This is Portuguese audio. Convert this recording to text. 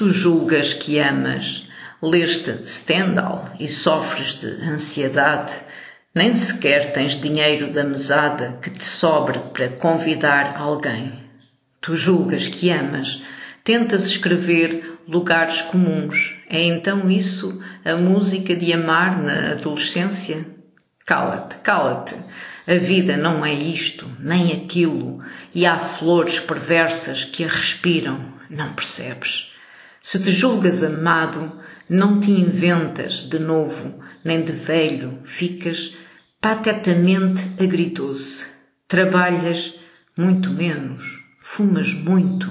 Tu julgas que amas, leste Stendhal e sofres de ansiedade, nem sequer tens dinheiro da mesada que te sobre para convidar alguém. Tu julgas que amas, tentas escrever lugares comuns. É então isso a música de amar na adolescência? Cala-te, cala-te. A vida não é isto, nem aquilo, e há flores perversas que a respiram, não percebes? Se te julgas amado, não te inventas de novo, nem de velho, ficas patetamente agridoce. Trabalhas muito menos, fumas muito,